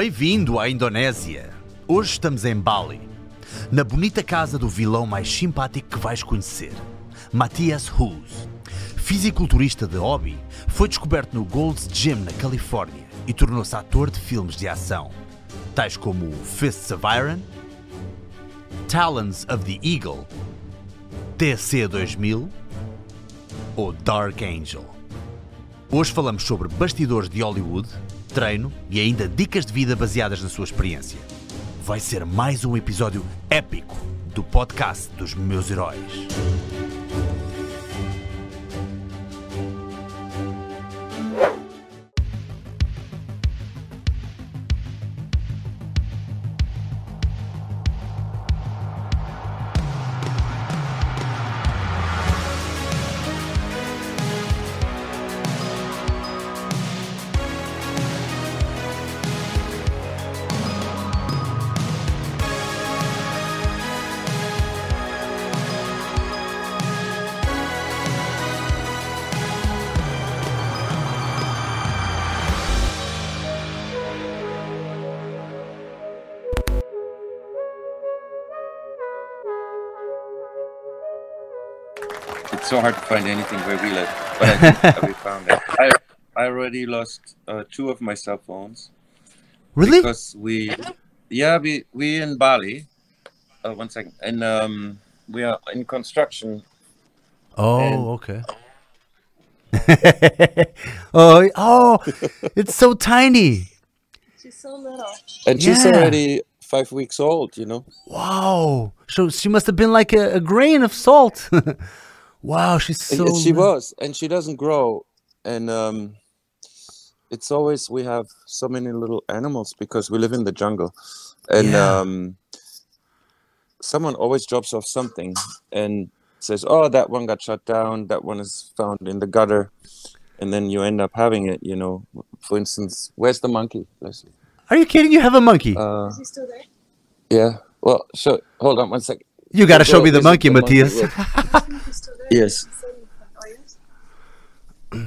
Bem-vindo à Indonésia. Hoje estamos em Bali, na bonita casa do vilão mais simpático que vais conhecer, Matthias Hughes. Fisiculturista de hobby, foi descoberto no Gold's Gym na Califórnia e tornou-se ator de filmes de ação, tais como Fists of Iron, Talons of the Eagle, TC 2000 ou Dark Angel. Hoje falamos sobre bastidores de Hollywood, treino e ainda dicas de vida baseadas na sua experiência. Vai ser mais um episódio épico do podcast dos meus heróis. So hard to find anything where we live, but I think we found it. I, I already lost uh, two of my cell phones Really? because we, yeah, we we in Bali. Uh, one second, and um, we are in construction. Oh, okay. oh, oh, it's so tiny. She's so little. And she's Yeah. already five weeks old, you know. Wow. So she must have been like a, a grain of salt. wow, she's so. And she was, and she doesn't grow, and um, it's always we have so many little animals because we live in the jungle, and Yeah. um, someone always drops off something and says, "Oh, that one got shut down. That one is found in the gutter," and then you end up having it. You know, for instance, where's the monkey, Leslie? Are you kidding? You have a monkey. Uh, Is he still there? yeah. Well, so hold on one second. you gotta show me the monkey, the monkey, Matthias. look. He's still there? Yes. He said- yes?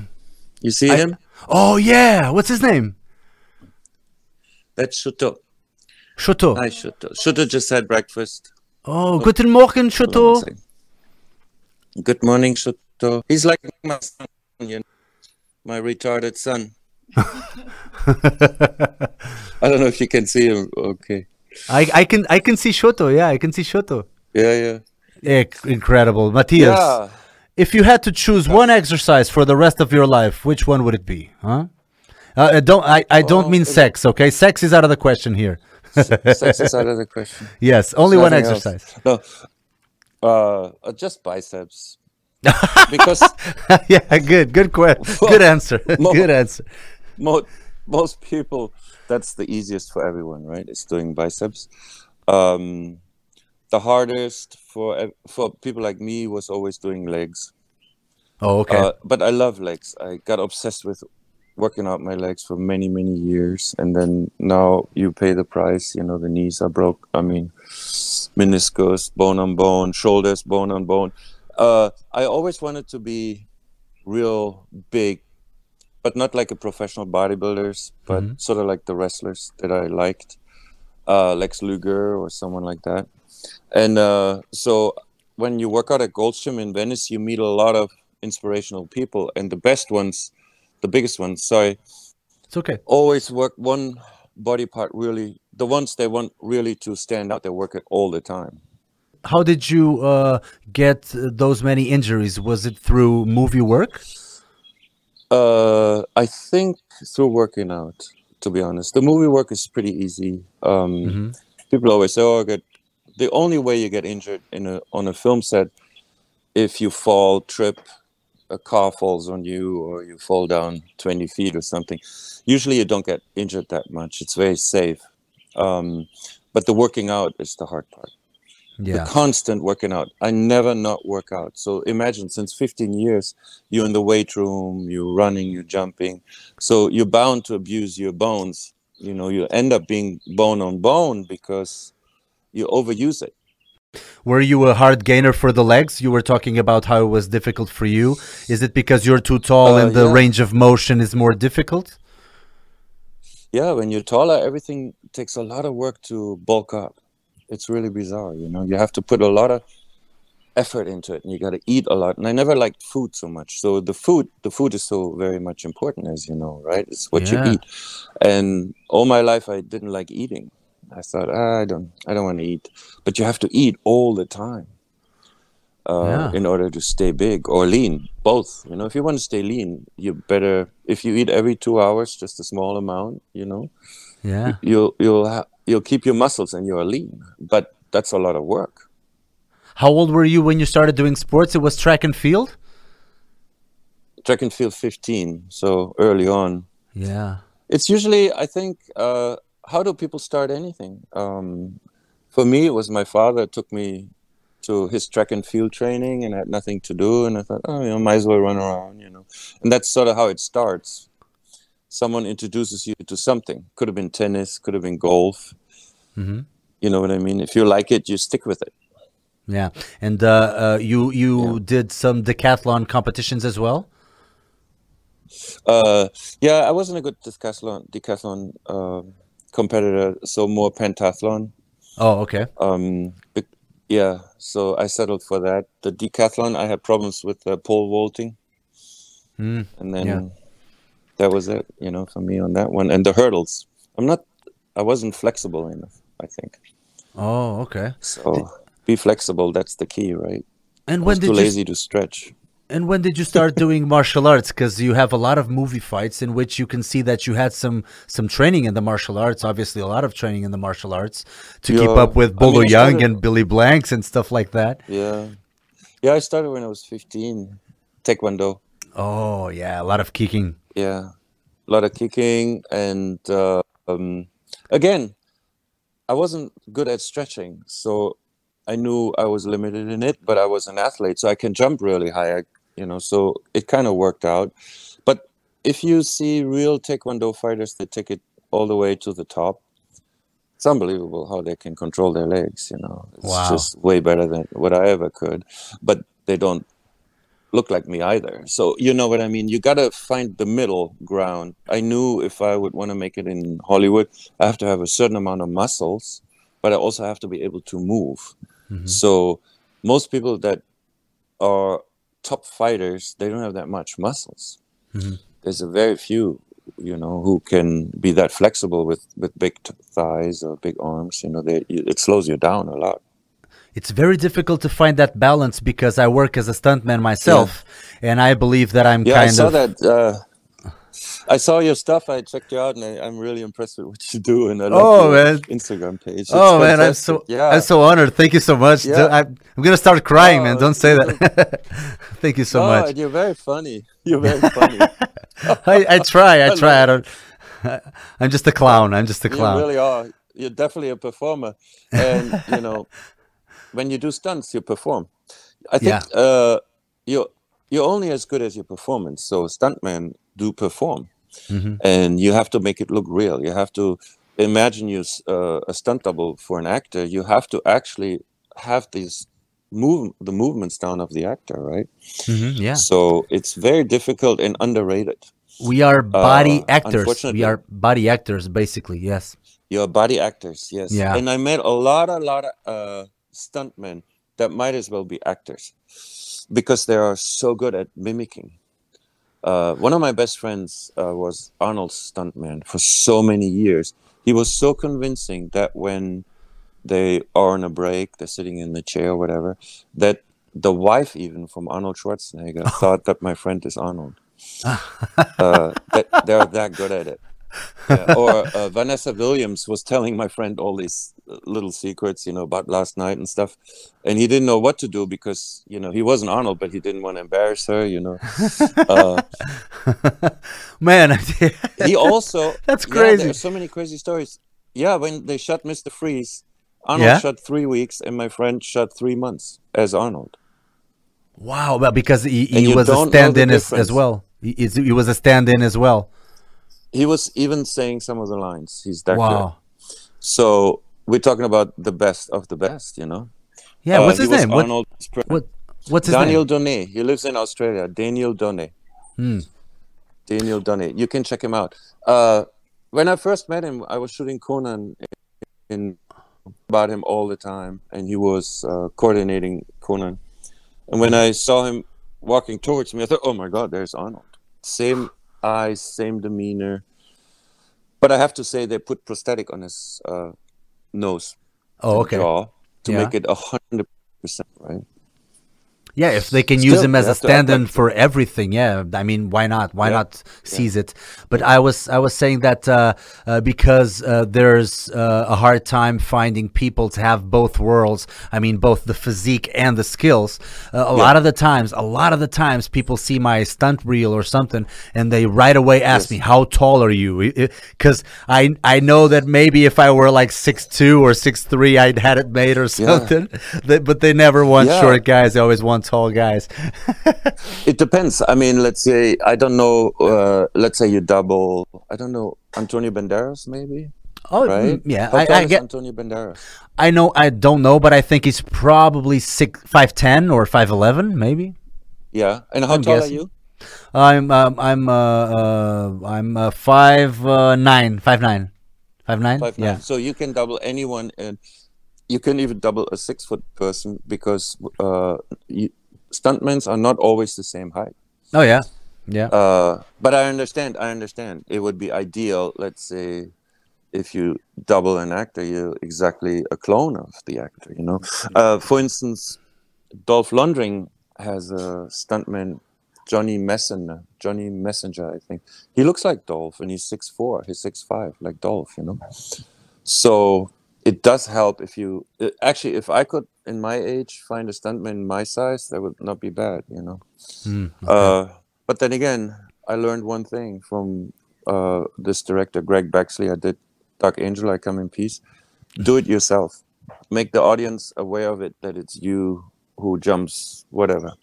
You see I- him? oh yeah, what's his name? That's Shuto. Shoto. Hi, Shuto. Shuto just had breakfast. Oh, guten Morgen, Shoto. Good morning, Shuto. He's like my son, you know, my retarded son. I don't know if you can see him. Okay. I, I can I can see Shoto. Yeah, I can see Shoto. Yeah, yeah. Incredible, Matthias. Yeah. If you had to choose one exercise for the rest of your life, which one would it be? Huh? Uh, uh, don't I, I don't Oh, mean sex, okay? Sex is out of the question here. Sex is out of the question. Yes, only one Nothing else. exercise. No. Uh, uh, just biceps. because yeah, good, good que- good answer. Mo- good answer. most most people that's the easiest for everyone right it's doing biceps um the hardest for for people like me was always doing legs Oh, okay. uh, but i love legs i got obsessed with working out my legs for many many years and then now you pay the price you know the knees are broke i mean meniscus bone on bone shoulders bone on bone uh i always wanted to be real big but not like a professional bodybuilders, but Mhm. sort of like the wrestlers that I liked, uh, Lex Luger or someone like that. And uh, so when you work out at Gold's Gym in Venice, you meet a lot of inspirational people, and the best ones, the biggest ones, sorry, it's okay. always work one body part really. The ones they want really to stand out, they work it all the time. How did you uh, get those many injuries? Was it through movie work? Uh, I think through working out, to be honest. The movie work is pretty easy. Um, Mhm. People always say, "Oh, I get." The only way you get injured in a on a film set, if you fall, trip, a car falls on you, or you fall down twenty feet or something. Usually, you don't get injured that much. It's very safe. Um, but the working out is the hard part. Yeah. the constant working out. I never not work out. So imagine since 15 years, you're in the weight room, you're running, you're jumping. So you're bound to abuse your bones. You know, you end up being bone on bone because you overuse it. Were you a hard gainer for the legs? You were talking about how it was difficult for you. Is it because you're too tall Uh, and the yeah. range of motion is more difficult? yeah, when you're taller, everything takes a lot of work to bulk up. It's really bizarre, you know. You have to put a lot of effort into it, and you got to eat a lot. And I never liked food so much. So the food, the food is so very much important, as you know, right? It's what Yeah. you eat. And all my life, I didn't like eating. I thought, ah, I don't, I don't want to eat. But you have to eat all the time uh, Yeah. in order to stay big or lean. Both, you know. If you want to stay lean, you better. If you eat every two hours, just a small amount, you know, Yeah. you'll you'll ha- you'll keep your muscles and you're lean. But that's a lot of work. How old were you when you started doing sports? It was track and field. Track and field 15, so early on. Yeah. It's usually, I think, uh, how do people start anything? Um, for me, it was my father took me to his track and field training and had nothing to do, and I thought, oh, you know, might as well run around, you know. And that's sort of how it starts. Someone introduces you to something. Could have been tennis, could have been golf. hmm You know what I mean? If you like it, you stick with it. Yeah. And uh, uh, you you did some decathlon competitions as well. Uh, yeah, I wasn't a good decathlon decathlon um competitor, so more pentathlon. Oh, okay. Um, yeah, so I settled for that. The decathlon, I had problems with the pole vaulting, Mm. and then Yeah. that was it, you know, for me on that one. And the hurdles, I'm not, I wasn't flexible enough. I think Oh, okay. so. Be flexible. That's the key, right? And I when was did too you lazy to stretch. And when did you start doing martial arts? Because you have a lot of movie fights in which you can see that you had some some training in the martial arts. Obviously, a lot of training in the martial arts to keep up with I mean, Bolo Yeung started- and Billy Blanks and stuff like that. Yeah, yeah. I started when I was 15. Taekwondo. Oh yeah, a lot of kicking. Yeah, a lot of kicking, and uh, um, again, I wasn't good at stretching, so I knew I was limited in it. But I was an athlete, so I can jump really high. I, you know, so it kind of worked out. But if you see real Taekwondo fighters, they take it all the way to the top. It's unbelievable how they can control their legs. You know, it's Wow. just way better than what I ever could. But they don't look like me either. So you know what I mean. You got to find the middle ground. I knew if I would want to make it in Hollywood, I have to have a certain amount of muscles, but I also have to be able to move. Mhm. So most people that are top fighters, they don't have that much muscles. Mhm. There's a very few, you know, who can be that flexible with with big t- thighs or big arms. You know, they it slows you down a lot. It's very difficult to find that balance because I work as a stuntman myself, and I believe that I'm Yeah, I kind saw of that. Uh, I saw your stuff. I checked you out, and I, I'm really impressed with what you do. And I love Oh, your man. Instagram page. It's Oh man, I'm so yeah. I'm so honored. Thank you so much. Yeah. I'm, I'm gonna start crying, man. Oh, Don't say that. Thank you so oh, much. you're very funny. You're very funny. I, I try. I I try. I don't. I'm just a clown. I'm just a clown. you really are. You're definitely a performer, and you know, when you do stunts, you perform. I think Yeah. uh, you're you're only as good as your performance. So stuntmen do perform, Mhm. and you have to make it look real. You have to imagine you uh, a stunt double for an actor. You have to actually have these move the movements down of the actor, right? Mhm, Yeah, So it's very difficult and underrated. we are body Uh, actors. We are body actors, basically. Yes. You're body actors, yes. Yeah. And I met a lot, a lot of uh, stuntmen that might as well be actors because they are so good at mimicking. Uh, one of my best friends uh, was Arnold's stuntman for so many years. He was so convincing that when they are on a break, they're sitting in the chair or whatever, that the wife, even from Arnold Schwarzenegger, thought that my friend is Arnold. uh, that they're that good at it. Yeah. Or uh, Vanessa Williams was telling my friend all these uh, little secrets, you know, about last night and stuff, and he didn't know what to do because you know he wasn't Arnold, but he didn't want to embarrass her, you know. Uh, Man, he also That's yeah, crazy. there are so many crazy stories. Yeah, when they shot Mr. Freeze, Arnold Yeah? shot three weeks, and my friend shot three months as Arnold. wow. Well, because he, he was a don't know the stand-in as, as well. He, he was a stand-in as well. He was even saying some of the lines. He's that good. Wow. So we're talking about the best of the best, you know. Yeah. Uh, what's his name? What, Arnold's what What's his Daniel name? Donnet. He lives in Australia. Daniel Donnet. Hmm. Daniel Donnet. You can check him out. Uh, when I first met him, I was shooting Conan in about him all the time, and he was uh, coordinating Conan. And when I saw him walking towards me, I thought, "Oh my God, there's Arnold." Same eyes, same demeanor. But I have to say, they put prosthetic on his uh, nose, Oh, okay. jaw, to Yeah. make it a hundred percent right. Yeah, if they can use him as a have to act stand-in for everything, yeah. I mean, why not? Why Yeah. not seize it? But I was I was saying that uh, uh, because uh, there's uh, a hard time finding people to have both worlds. I mean, both the physique and the skills. Uh, a lot of the times, a lot of the times, people see my stunt reel or something, and they right away ask Yes. me, "How tall are you?" Because I I know that maybe if I were like six two or six three, I'd had it made or something. But they never want Yeah. short guys. They always want tall guys. It depends. I mean, let's say I don't know. Uh, let's say you double. I don't know Antonio Banderas, maybe. Oh, Right? mm, yeah. How I, tall I is get. Antonio Banderas. I know. I don't know, but I think he's probably six, five ten or five eleven, maybe. Yeah. And how I'm tall guessing. are you? I'm um, I'm uh, uh I'm uh, five uh, nine, five nine, five nine. Five yeah. nine. So you can double anyone, and you can even double a six foot person because uh, you, stuntmen are not always the same height. Oh yeah. Yeah. Uh, but I understand. I understand. It would be ideal. Let's say if you double an actor, you're exactly a clone of the actor. You know. Uh, for instance, Dolph Lundgren has a stuntman, Johnny Messenger. Johnny Messenger, I think. He looks like Dolph, and he's six four. He's six five, like Dolph. You know. So it does help if you uh, actually, if I could, in my age, find a stuntman my size, that would not be bad. You know. Mm, Uh, but then again, I learned one thing from uh, this director, Craig Baxley. I did Dark Angel, I Come in Peace. Do it yourself. Make the audience aware of it that it's you who jumps whatever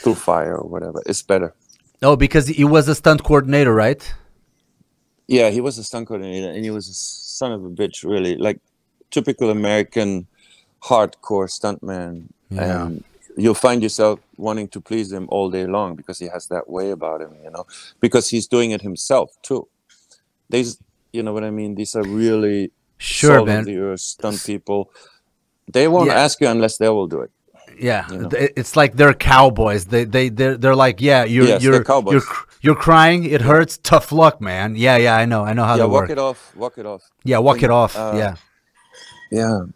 through fire or whatever. It's better. oh, because he was a stunt coordinator, right? Yeah, he was a stunt coordinator and he was a son of a bitch, really. Like typical American hardcore stuntman. Yeah. And you'll find yourself wanting to please him all day long because he has that way about him, you know, because he's doing it himself too. These, you know what I mean? These are really Sure, man. the earth stunt people. They won't Yeah. ask you unless they will do it. Yeah, you know. it's like they're cowboys. They they they're, they're like, yeah, you're Yes, you're you're you're crying. It hurts. Tough luck, man. Yeah, yeah, I know. I know how yeah, they walk work. it off. Walk it off. Yeah, walk And, it off. uh, yeah, Yeah.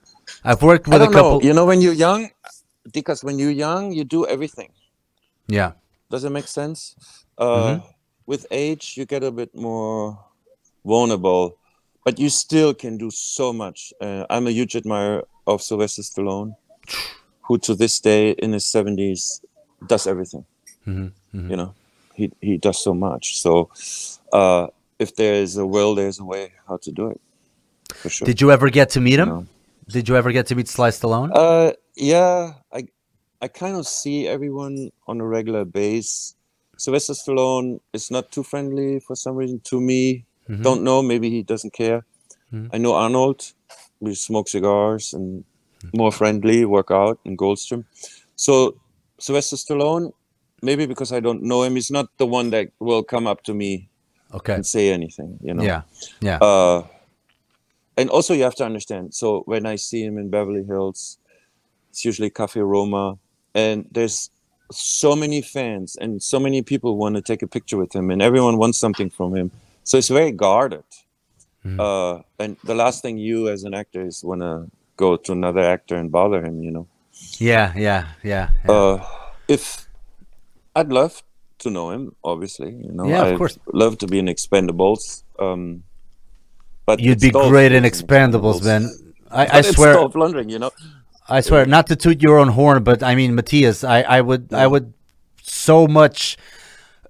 I've worked with a couple. know. You know, when you're young, because when you're young, you do everything. Yeah, Does it make sense? Uh, Mm-hmm. With age, you get a bit more vulnerable, but you still can do so much. Uh, I'm a huge admirer of Sylvester Stallone, who to this day in his 70s does everything. Mm-hmm, You know, he, he does so much. So uh, if there is a will, there's a way how to do it. For sure. Did you ever get to meet him? know. Did you ever get to meet Sly Stallone? Uh, yeah, I I kind of see everyone on a regular base. Sylvester Stallone is not too friendly for some reason to me. Mm-hmm. Don't know. Maybe he doesn't care. Mhm. I know Arnold. We smoke cigars and more friendly, work out in Gold's Gym. So Sylvester Stallone, maybe because I don't know him, he's not the one that will come up to me okay. and say anything. You know. Yeah, yeah. Uh, and also you have to understand. So when I see him in Beverly Hills, it's usually Cafe Roma, and there's so many fans and so many people want to take a picture with him, and everyone wants something from him. So it's very guarded. Uh, and the last thing you as an actor is want to go to another actor and bother him. You know. yeah, yeah, yeah. yeah. Uh, if I'd love to know him, obviously, you know, Yeah, of I'd course. love to be in Expendables. Um, but You'd be great in who's Expendables, man. I, I it's swear, Lundgren, you know. I swear, not to toot your own horn, but I mean, Matthias, I, I would, I would so much,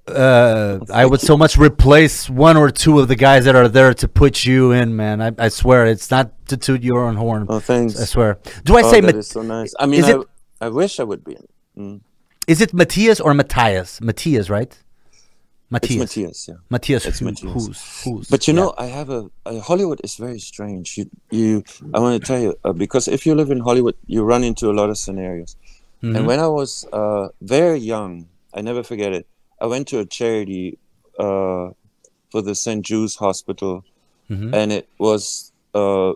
uh, I would so much replace one or two of the guys that are there to put you in, man. I, I swear, it's not to toot your own horn. Oh, thanks. I swear. Do I oh, say, that is so nice. I mean, I, it- I wish I would be in. Mm. is it Matthias or Matthias? Matthias, right? It's Matthias. Matthias, yeah. Matthias. It's Matthias. Who's, who's, But you yeah. know, I have a, a Hollywood is very strange. You, you, I want to tell you uh, because if you live in Hollywood, you run into a lot of scenarios. Mm-hmm. And when I was uh, very young, I never forget it. I went to a charity uh, for the St. Jude's Hospital Mhm. and it was uh,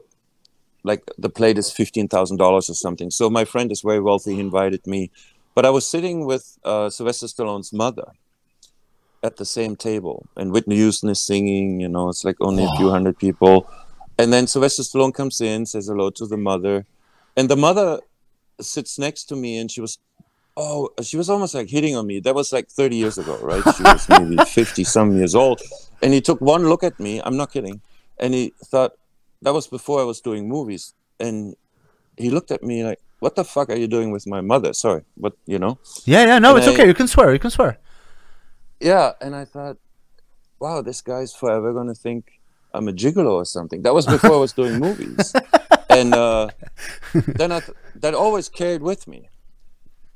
like the plate is fifteen thousand dollars or something. So my friend is very wealthy. He invited me, but I was sitting with uh, Sylvester Stallone's mother at the same table, and Whitney Houston is singing. You know, it's like only a few hundred people, and then Sylvester Stallone comes in, says hello to the mother, and the mother sits next to me, and she was. Oh, she was almost like hitting on me. That was like 30 years ago, right? She was maybe 50 some years old. And he took one look at me. I'm not kidding. And he thought, that was before I was doing movies. And he looked at me like, what the fuck are you doing with my mother? Sorry, but you know? Yeah, yeah. No, And it's I- okay. You can swear. You can swear. Yeah. And I thought, wow, this guy's forever going to think I'm a gigolo or something. That was before I was doing movies. And uh, then I th- that always carried with me.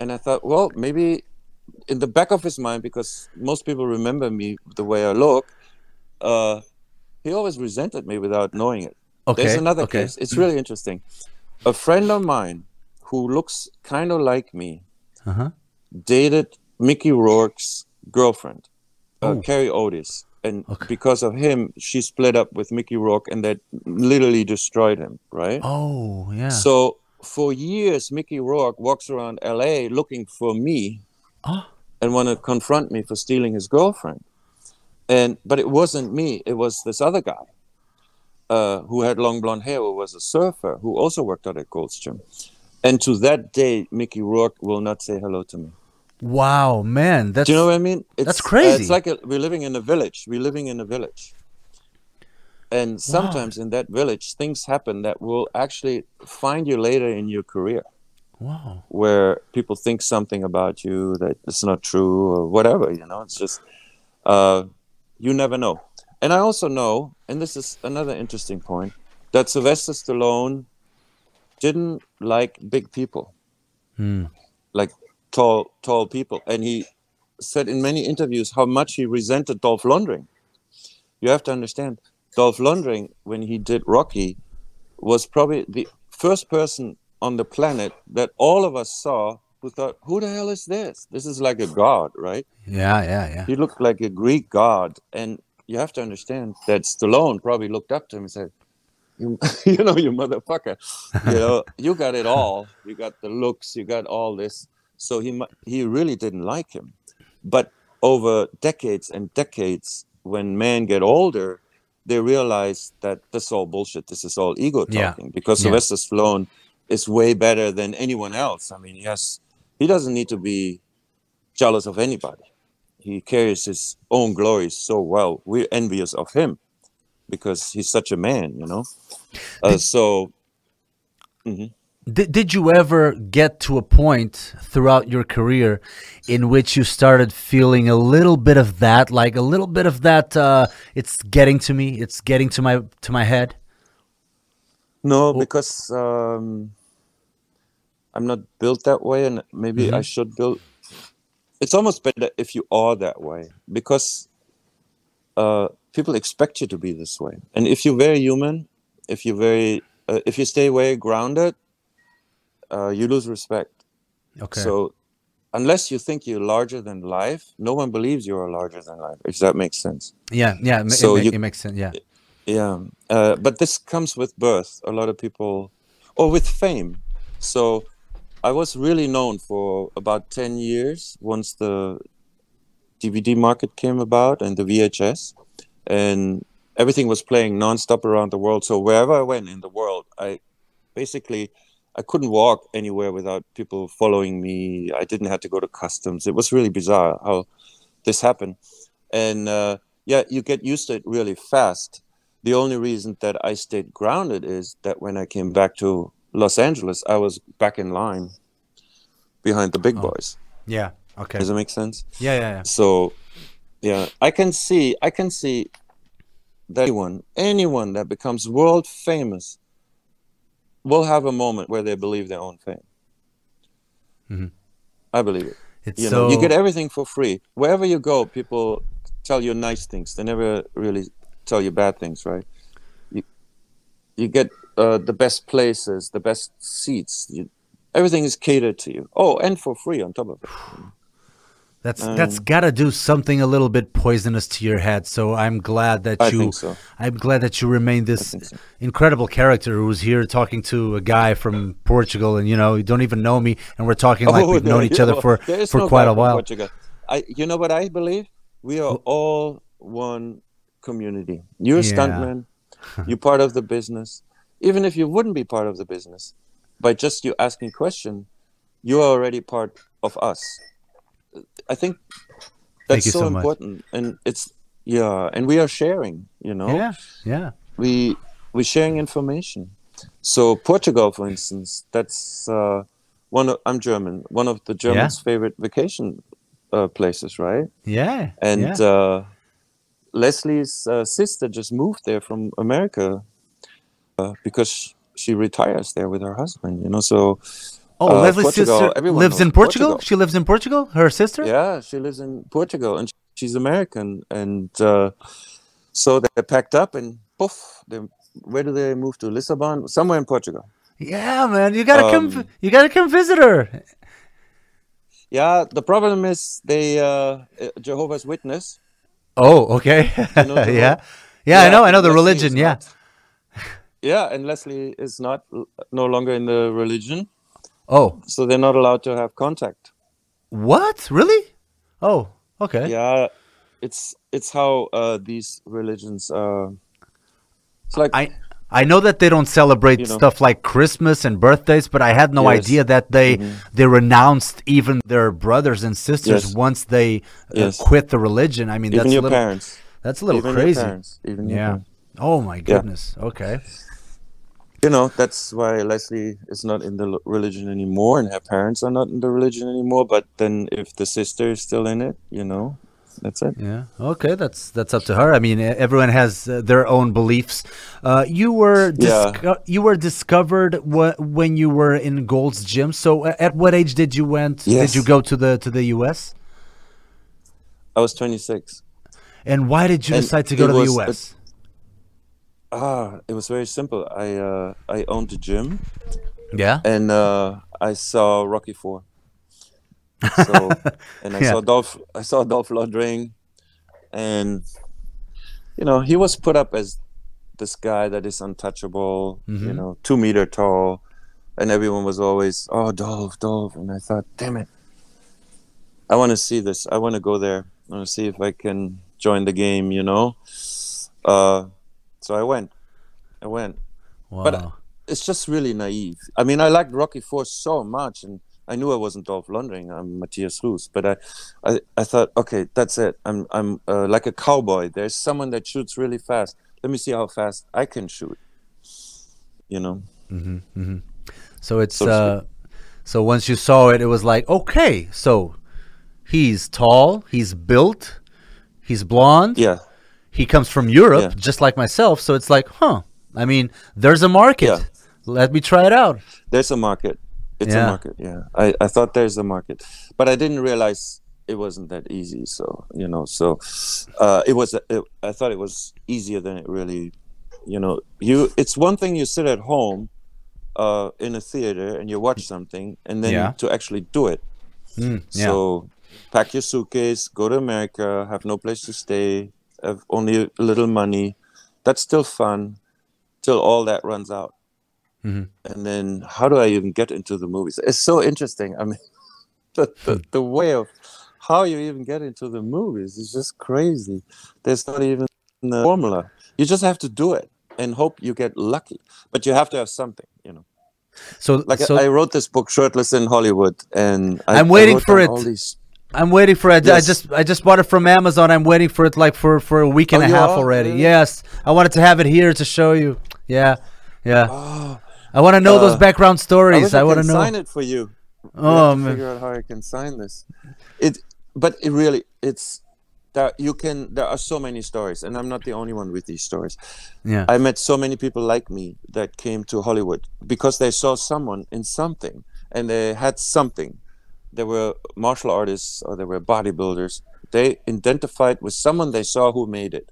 And I thought, well, maybe in the back of his mind, because most people remember me the way I look, uh, he always resented me without knowing it. Okay. There's another okay. case. It's really interesting. A friend of mine who looks kind of like me Uh-huh. dated Mickey Rourke's girlfriend, uh, Oh. Carrie Otis. And Okay. because of him, she split up with Mickey Rourke and that literally destroyed him, right? Oh, yeah. So for years, Mickey Rourke walks around LA looking for me Oh. and want to confront me for stealing his girlfriend. And but it wasn't me; it was this other guy uh, who had long blonde hair, who was a surfer, who also worked out at Gold's Gym. And to that day, Mickey Rourke will not say hello to me. Wow, man. That's Do you know what I mean? It's, That's uh, crazy. it's like a, we're living in a village. We're living in a village. And sometimes in that village, things happen that will actually find you later in your career wow. where people think something about you that it's not true or whatever, you know, it's just, uh, you never know. And I also know, and this is another interesting point, that Sylvester Stallone didn't like big people Hmm. like tall tall people. And he said in many interviews how much he resented Dolph Lundgren. You have to understand Dolph Lundgren when he did Rocky was probably the first person on the planet that all of us saw who thought who the hell is this? This is like a god right? Yeah, yeah, yeah. he looked like a Greek god. And you have to understand that Stallone probably looked up to him and said you, you know you motherfucker. You know you got it all. You got the looks. You got all this so he he really didn't like him. But over decades and decades when men get older they realize that this is all bullshit. This is all ego Yeah. talking because Yeah. Sylvester Stallone is way better than anyone else. I mean yes he doesn't need to be jealous of anybody. He carries his own glory so well. We're envious of him because he's such a man you know? Uh, so Did, did you ever get to a point throughout your career in which you started feeling a little bit of that, like a little bit of that? Uh, it's getting to me. It's getting to my to my head. No, because um, I'm not built that way, and maybe Mm-hmm. I should build. It's almost better if you are that way, because uh, people expect you to be this way. And if you're very human, if you're very, uh, if you stay very grounded, uh, you lose respect. Okay. So, unless you think you're larger than life, no one believes you are larger than life. If that makes sense. yeah, yeah. So it, you- it makes sense. Yeah. Yeah, uh, but this comes with birth. A lot of people, or with fame. So, I was really known for about ten years once the DVD market came about and the VHS, and everything was playing nonstop around the world. So wherever I went in the world, I basically I couldn't walk anywhere without people following me. I didn't have to go to customs. It was really bizarre how this happened, and uh, yeah, you get used to it really fast. The only reason that I stayed grounded is that when I came back to Los Angeles, I was back in line behind the big boys. Yeah. Okay. Does it make sense? Yeah, yeah, yeah. So, yeah, I can see, I can see that anyone, anyone that becomes world famous will have a moment where they believe their own fame. Mhm. I believe it. It's You so know, you get everything for free. Wherever you go, people tell you nice things. They never really tell you bad things, right? You, you get uh, the best places, the best seats. You, everything is catered to you. Oh, and for free on top of it. That's Um, that's got to do something a little bit poisonous to your head. So I'm glad that I you so. I'm glad that you remain this so. incredible character who's here talking to a guy from Portugal and you know, you don't even know me and we're talking like Oh, we've no, known each other for for no quite a while. Portugal. I, you know what I believe? We are all one community. You're a Yeah. stuntman. you're part of the business. Even if you wouldn't be part of the business, by just you asking question, you are already part of us. I think that's so, so important, and it's yeah, and we are sharing. You know, Yeah. Yeah. we we sharing information. So Portugal, for instance, that's uh, one. Of, I'm German. One of the Germans' favorite vacation uh, places, right? Yeah. And yeah. uh, Leslie's uh, sister just moved there from America uh, because she retires there with her husband. You know, so oh, uh, Leslie's Portugal, sister everyone lives in Portugal? Portugal. She lives in Portugal? Her sister? yeah, she lives in Portugal and she's American. And uh, so they packed up and poof, they, where do they move to? Lisbon, somewhere in Portugal. Yeah, man. You got to come Um, you got to come visit her. Yeah, the problem is they uh, uh, Jehovah's Witness. Oh, okay. You know the yeah. yeah. I know. I know the Leslie religion. Yeah. not- yeah, and Leslie is not no longer in the religion, Oh, so they're not allowed to have contact. what? Really? Oh, okay. Yeah, it's it's how uh, these religions. Uh, it's like I I know that they don't celebrate You know. stuff like Christmas and birthdays, but I had no Yes. Idea that they they renounced even their brothers and sisters Yes. once they uh, Yes. quit the religion. I mean, even that's a your little parents. that's a little even your crazy. parents. Even your Yeah. Oh my goodness. Okay. You know that's why Leslie is not in the religion anymore, and her parents are not in the religion anymore. But then, if the sister is still in it, you know, that's it. Yeah. Okay. That's that's up to her. I mean, everyone has uh, their own beliefs. Uh, you were Yeah. you were discovered wh- when you were in Gold's Gym. So, uh, at what age did you went? Did you go to the to the U.S. I was 26. And why did you And decide to go to the U.S.? Ah, it was very simple. I uh, I owned a gym, yeah. and uh, I saw Rocky Four. So, and I Yeah. saw Dolph. I saw Dolph Lundgren, and you know he was put up as this guy that is untouchable. You Mhm. know, two meter tall, and everyone was always, "Oh, Dolph, Dolph," and I thought, "Damn it, I want to see this. I want to go there. I want to see if I can join the game." You know, uh, so I went. I went Wow. but, it's just really naive. I mean, I liked Rocky Four so much, and I knew I wasn't Dolph Lundgren. I'm Matthias Hues, but I, I, I thought, okay, that's it. I'm, I'm uh, like a cowboy. There's someone that shoots really fast. Let me see how fast I can shoot. You know, so it's so uh, so once you saw it, it was like, okay, so he's tall, he's built, he's blonde, yeah, he comes from Europe, Yeah. just like myself. So it's like, huh? I mean, there's a market. Yeah. Let me try it out. there's a market. It's Yeah. a market. Yeah, I, I thought there's a market, but I didn't realize it wasn't that easy. So you know, so uh, it was. It, I thought it was easier than it really. You know, you. It's one thing you sit at home, uh, in a theater and you watch something, and then Yeah. to actually do it. Mm, yeah. So pack your suitcase, go to America, have no place to stay, have only a little money. That's still fun, till all that runs out. Mhm. And then how do I even get into the movies? It's so interesting. I mean, the, the, the way of how you even get into the movies is just crazy. There's not even a formula. You just have to do it and hope you get lucky. But you have to have something, you know. so, Like so I wrote this book, Shirtless in Hollywood, and I, I'm waiting for it. All these I'm waiting for it. I just I just bought it from Amazon. I'm waiting for it like for for a week and Oh, a half are? already. Yes, I wanted to have it here to show you. Yeah, yeah. Oh, I want to know those Uh, background stories. I, I, want to know. sign it for you. Oh man. figure out how I can sign this. It, but it really, it's that you can. There are so many stories, and I'm not the only one with these stories. Yeah. I met so many people like me that came to Hollywood because they saw someone in something, and they had something. They were martial artists or they were bodybuilders. They identified with someone they saw who made it,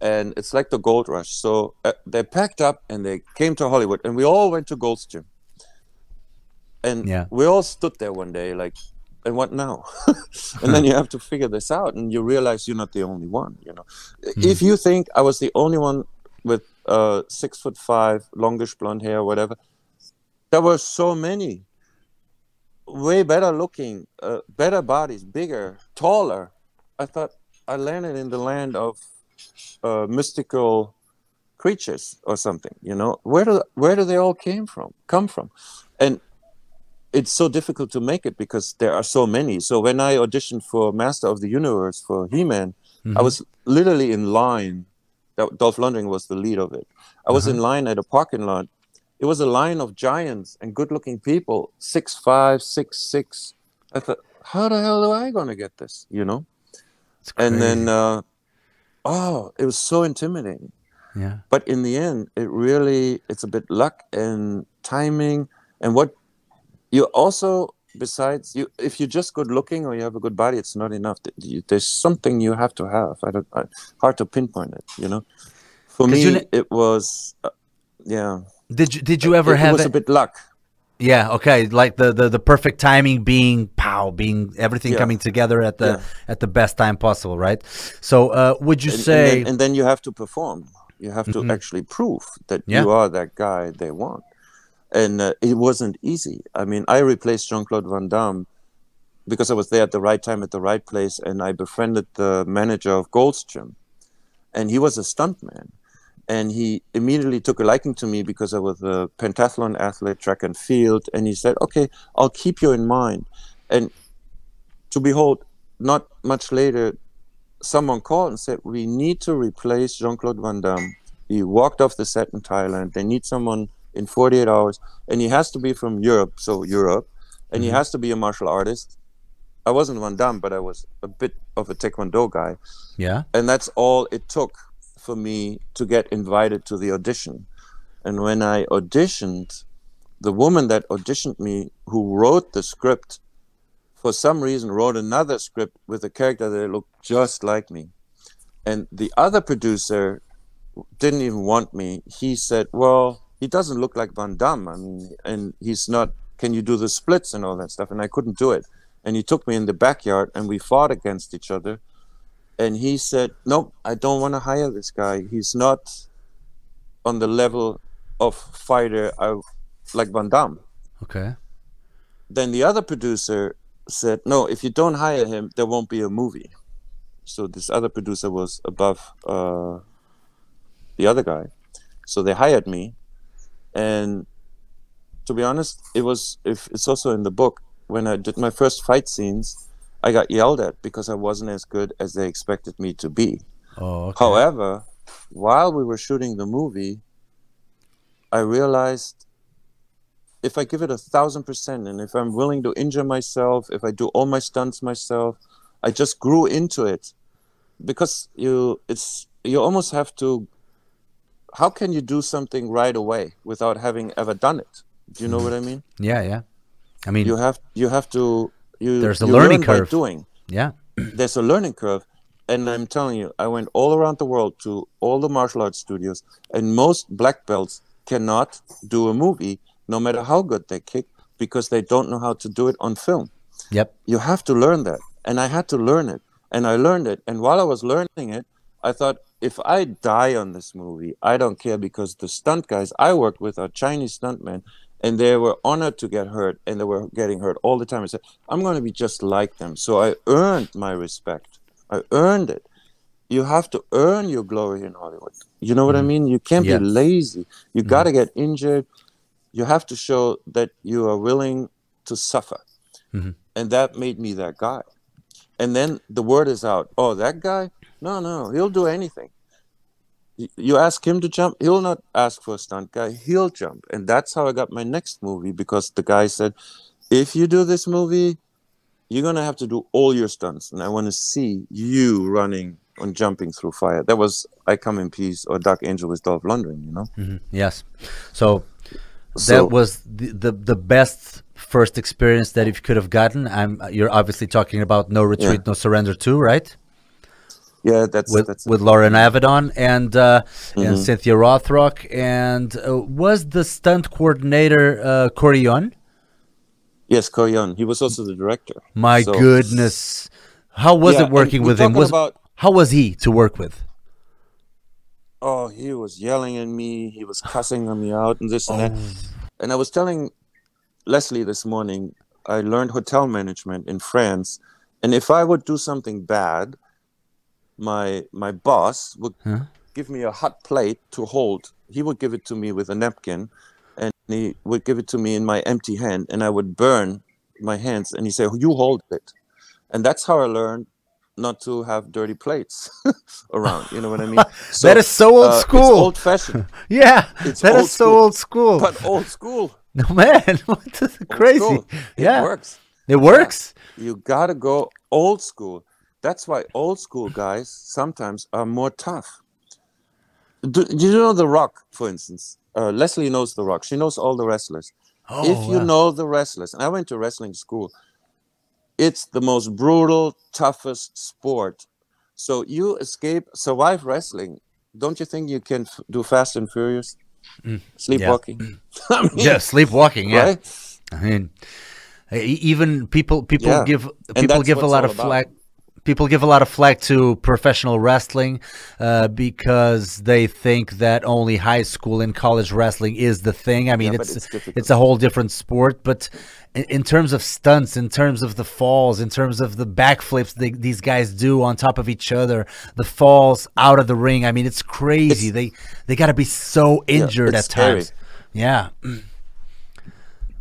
and it's like the gold rush. So uh, they packed up and they came to Hollywood, and we all went to Gold's Gym. And Yeah. we all stood there one day, like and what now? and then you have to figure this out, and you realize you're not the only one. You know, if you think I was the only one with uh, six foot five, longish blonde hair, whatever, there were so many way better looking, uh, better bodies, bigger, taller. I thought I landed in the land of uh, mystical creatures or something. You know, where do where do they all came from? Come from, and it's so difficult to make it because there are so many. So when I auditioned for Master of the Universe for He-Man, I was literally in line. That Dolph Lundgren was the lead of it. I was in line at a parking lot. It was a line of giants and good-looking people, six five, six six. I thought, how the hell am I gonna get this? You know? And then, uh, oh, it was so intimidating yeah. but in the end it really it's a bit luck and timing and what you also besides you if you're just good looking or you have a good body it's not enough there's something you have to have i don't I, hard to pinpoint it you know for me it was uh, yeah Did you did you ever it, have was it? a bit luck Yeah, okay. Like the, the, the perfect timing being pow, being everything Yeah. coming together at the Yeah. at the best time possible, right? So uh, would you and, and say then, and then you have to perform you have to Mhm. actually prove that Yeah. you are that guy they want and uh, it wasn't easy i mean i replaced jean-claude van damme because i was there at the right time at the right place and i befriended the manager of gold's gym and he was a stuntman and he immediately took a liking to me because i was a pentathlon athlete track and field and he said okay i'll keep you in mind. And to behold not much later someone called and said we need to replace jean-claude van damme. He walked off the set in thailand. They need someone in 48 hours. And he has to be from europe so europe and he mm-hmm. has to be a martial artist. I wasn't van damme but i was a bit of a taekwondo guy. Yeah? and that's all it took for me to get invited to the audition. And when i auditioned the woman that auditioned me who wrote the script for some reason wrote another script with a character that looked just like me. And the other producer didn't even want me. He said well he doesn't look like van damme. I mean and he's not can you do the splits and all that stuff? And i couldn't do it. And he took me in the backyard and we fought against each other and he said nope i don't want to hire this guy he's not on the level of fighter I, like van damme Okay. then the other producer said, "No, if you don't hire him, there won't be a movie." So this other producer was above uh, the other guy, so they hired me, and to be honest, it was if it's also in the book when I did my first fight scenes, I got yelled at because I wasn't as good as they expected me to be. Oh, okay. However, while we were shooting the movie, I realized if I give it a thousand percent and if I'm willing to injure myself, if I do all my stunts myself, I just grew into it. Because you it's you almost have to how can you do something right away without having ever done it? Do you know mm-hmm. what I mean? yeah, yeah. I mean, You have you have to you There's a learning learn curve. doing yeah. there's a learning curve and i'm telling you i went all around the world to all the martial arts studios and most black belts cannot do a movie no matter how good they kick because they don't know how to do it on film Yep. you have to learn that and i had to learn it and i learned it and while i was learning it i thought if i die on this movie i don't care because the stunt guys i worked with are chinese stuntmen and they were honored to get hurt and they were getting hurt all the time. I said i'm going to be just like them. So i earned my respect. I earned it. You have to earn your glory in hollywood. You know what i mean? You can't Yeah. be lazy. You got to get injured. You have to show that you are willing to suffer. Mhm. and that made me that guy. And then the word is out oh that guy? No no he'll do anything you ask him to jump he'll not ask for a stunt guy he'll jump and that's how i got my next movie because the guy said if you do this movie you're gonna have to do all your stunts and i want to see you running and jumping through fire that was i come in peace or dark angel with dolph lundgren you know Mhm. Yes. So that So- was the, the the best first experience that you could have gotten. I'm you're obviously talking about No Retreat, Yeah. No Surrender 2, right? Yeah that's With that's with Loren Avedon and uh, and Mhm. Cynthia Rothrock and uh, was the stunt coordinator uh, Corey Yuen? Yes, Koyon. He was also the director. My So- goodness. How was Yeah, it working with him? Was about- how was he to work with? Oh, he was yelling at me. He was cussing on me out and this and Oh. that. And I was telling Leslie this morning, I learned hotel management in France, and if I would do something bad, my my boss would Huh? give me a hot plate to hold. He would give it to me with a napkin, and he would give it to me in my empty hand, and I would burn my hands. And he said, "You hold it," and that's how I learned not to have dirty plates around. You know what I mean? That is so old uh, school. It's old fashioned, Yeah, It's that is so school, old school. but old school. no man, what is crazy? school. It Yeah, works. it works. You gotta go old school. That's why old school guys sometimes are more tough. Do, do you know The Rock, for instance? Uh, Leslie knows The Rock. She knows all the wrestlers. Oh, if you wow. know the wrestlers, and I went to wrestling school, it's the most brutal, toughest sport. So you escape, survive wrestling. Don't you think you can f- do Fast and Furious? Sleepwalking. I mean, yeah, sleepwalking. Yeah, right? I mean, even people people Yeah, give people give a lot of about. People give a lot of flack to professional wrestling uh, because they think that only high school and college wrestling is the thing. I mean, Yeah, it's it's it's, a whole different sport. But in, in terms of stunts, in terms of the falls, in terms of the backflips they, these guys do on top of each other, the falls out of the ring. I mean, it's crazy. It's- they they got to be so injured it's at scary. times. Yeah.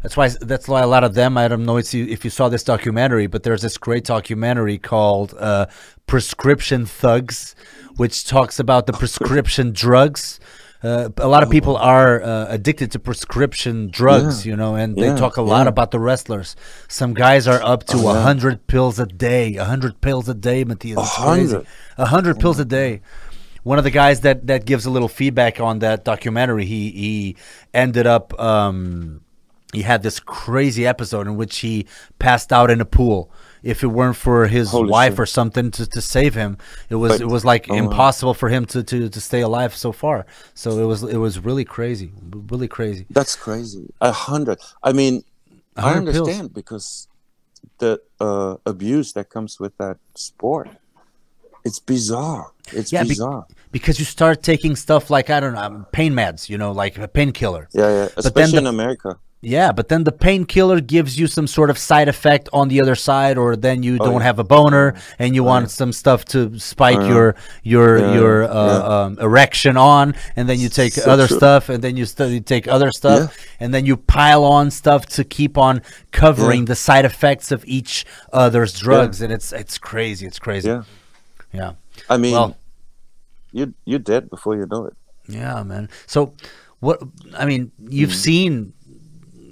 That's why that's why a lot of them. I don't know if you, if you saw this documentary, but there's this great documentary called uh, "Prescription Thugs," which talks about the prescription drugs. Uh, a lot of people are uh, addicted to prescription drugs, you know, and they talk a lot yeah. about the wrestlers. Some guys are up to a Oh, yeah. hundred pills a day. A hundred pills a day, Matthias. Crazy. 100? A hundred pills a day. One of the guys that that gives a little feedback on that documentary, he he ended up um, he had this crazy episode in which he passed out in a pool. If it weren't for his Holy wife shit. or something to, to save him, it was But- it was like oh, impossible for him to, to, to stay alive so far. So it was it was really crazy, really crazy. That's crazy. A hundred. I mean, I hundred pills. understand because the uh, abuse that comes with that sport. It's bizarre. It's Yeah, be- bizarre. because you start taking stuff like I don't know pain meds, you know, like a painkiller. yeah, yeah. But then Especially the- in America. Yeah, but then the painkiller gives you some sort of side effect on the other side, or then you don't Oh, yeah. have a boner and you want some stuff to spike Oh, yeah. your your Yeah, your uh, yeah. um, erection on, and then you take So other true. stuff, and then you, st- you take other stuff, and then you pile on stuff to keep on covering the side effects of each other's drugs, and it's it's crazy, it's crazy. Yeah. yeah. I mean, Well- you you're dead before you know it. Yeah, man. So, what I mean, you've Mm. seen,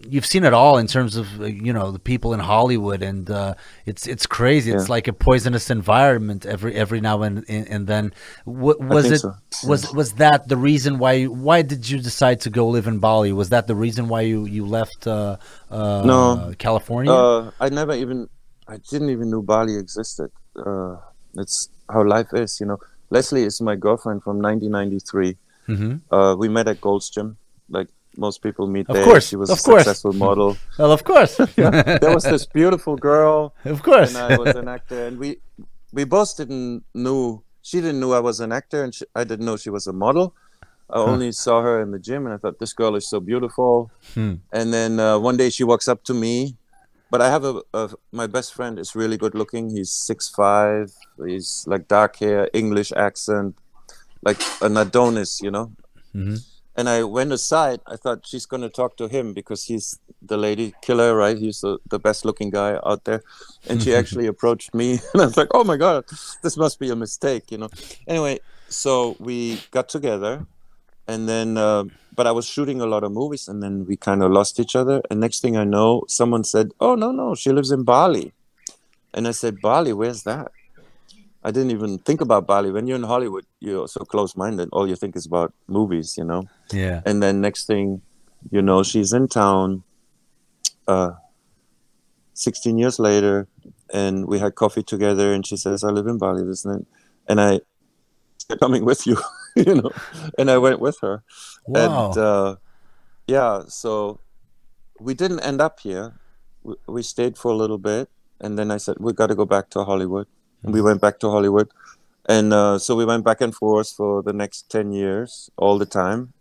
you've seen it all in terms of uh, you know the people in Hollywood, and uh, it's it's crazy. It's like a poisonous environment every every now and and, then. Was it? so. Was was that the reason why? Why did you decide to go live in Bali? Was that the reason why you you left uh, uh, No. California? Uh, I never even, I didn't even know Bali existed. Uh, it's how life is, you know. Leslie is my girlfriend from 1993. hmm Uh, we met at Gold's Gym, like most people meet Of there. course, she was of a course. successful model. Well, of course, there was this beautiful girl, of course. and I was an actor, and we we both didn't know. She didn't know I was an actor, and she, I didn't know she was a model. I only saw her in the gym, and I thought this girl is so beautiful. Hmm. And then uh, one day she walks up to me, but I have a, a my best friend is really good looking. He's six five. He's like dark hair, English accent, like an Adonis, you know. Mhm. And I went aside. I thought she's going to talk to him because he's the lady killer, right? He's the, the best looking guy out there. And she actually approached me, and I was like, "Oh my god, this must be a mistake," you know. Anyway, so we got together, and then, uh, but I was shooting a lot of movies, and then we kind of lost each other. And next thing I know, someone said, "Oh no, no, she lives in Bali," and I said, "Bali, where's that?" I didn't even think about Bali. When you're in Hollywood, you're so close-minded. All you think is about movies, you know yeah. and then next thing you know she's in town uh 16 years later and we had coffee together and she says i live in bali this and that and i "I'm coming with you you know and i went with her Wow. and uh yeah so we didn't end up here w- we stayed for a little bit, and then I said we got to go back to Hollywood. And we went back to Hollywood, and uh, so we went back and forth for the next ten years, all the time,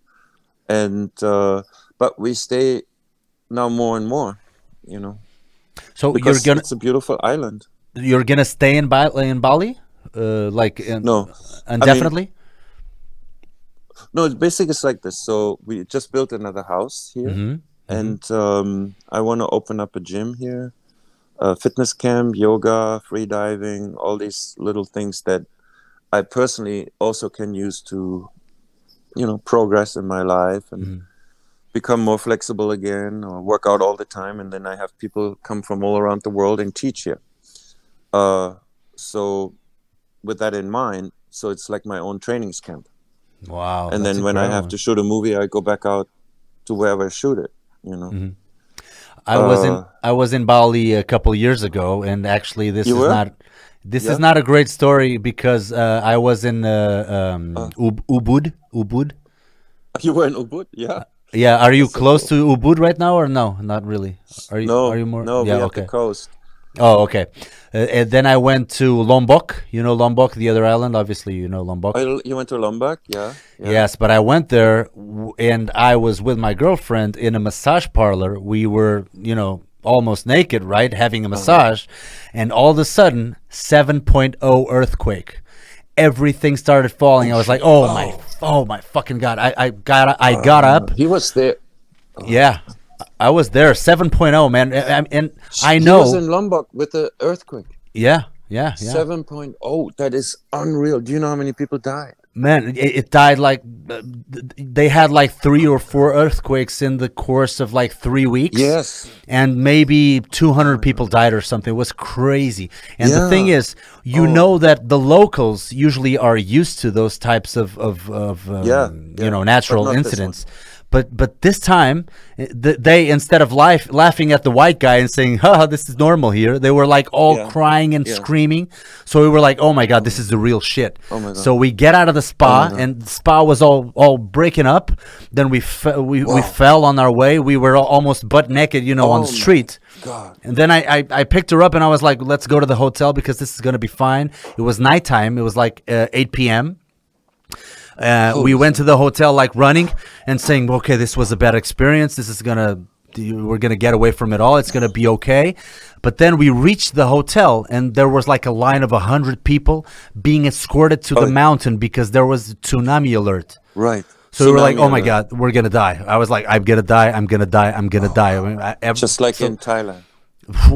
and uh, but we stay now more and more, you know, So because you're gonna it's a beautiful island. you're gonna stay in Bali in Bali, uh, like in, No, indefinitely. no, it's basically it's like this. So we just built another house here. Mhm. and um, I want to open up a gym here, a fitness camp, yoga, free diving, all these little things that I personally also can use to, you know, progress in my life and Mhm. become more flexible again, or work out all the time, and then I have people come from all around the world and teach here. Uh, so, with that in mind, so it's like my own trainings camp. Wow. and then when I have to shoot a movie, I go back out to wherever I shoot it. You know. Mhm. I was in Uh, I was in Bali a couple years ago, and actually, this is were? not this is not a great story because uh, I was in uh, um, Uh. Ubud. Ubud. You were in Ubud, yeah. Yeah, are you so close to Ubud right now, or no? Not really. Are you? No, are you more? no, yeah. we okay. the coast. Oh, okay. Uh, and then I went to Lombok. You know Lombok, the other island. Obviously, you know Lombok. Oh, you went to Lombok, yeah. yeah. Yes, but I went there and I was with my girlfriend in a massage parlor. We were, you know, almost naked, right? Having Uh-huh. a massage. And all of a sudden, 7.0 earthquake. Everything started falling. I was like, "Oh my oh my fucking god." I I got I got up. He was there. Yeah. I was there 7.0, man. And, and- and I He know. was in Lombok with the earthquake. yeah. Yeah, yeah. 7.0. That is unreal. Do you know how many people died? Man, it, it died like they had like three or four earthquakes in the course of like three weeks. Yes. and maybe 200 people died or something. It was crazy. And the thing is, you know that the locals usually are used to those types of of, of um, Yeah, you know natural not this one. incidents. But but this time, they instead of life, laughing at the white guy and saying, "Ha, this is normal here," they were like all Yeah, crying and yeah. screaming. So we were like, "Oh my god, this is the real shit." Oh my God. So we get out of the spa, Oh and the spa was all all breaking up. Then we we, we fell on our way. We were al- almost butt naked, you know, on Oh the street. God. And then I, I, I picked her up and I was like, let's go to the hotel because this is going to be fine. It was nighttime. It was like uh, 8 p.m. Uh, we went to the hotel like running and saying, okay, this was a bad experience. This is going to, we're going to get away from it all. It's going to be okay. But then we reached the hotel and there was like a line of 100 people being escorted to the Oh. mountain because there was a tsunami alert. Right. So we were like, oh my alert. God, we're going to die. I was like, I'm going to die. I'm going to die. I'm going to die. I mean, I, ev- Just like so- in Thailand.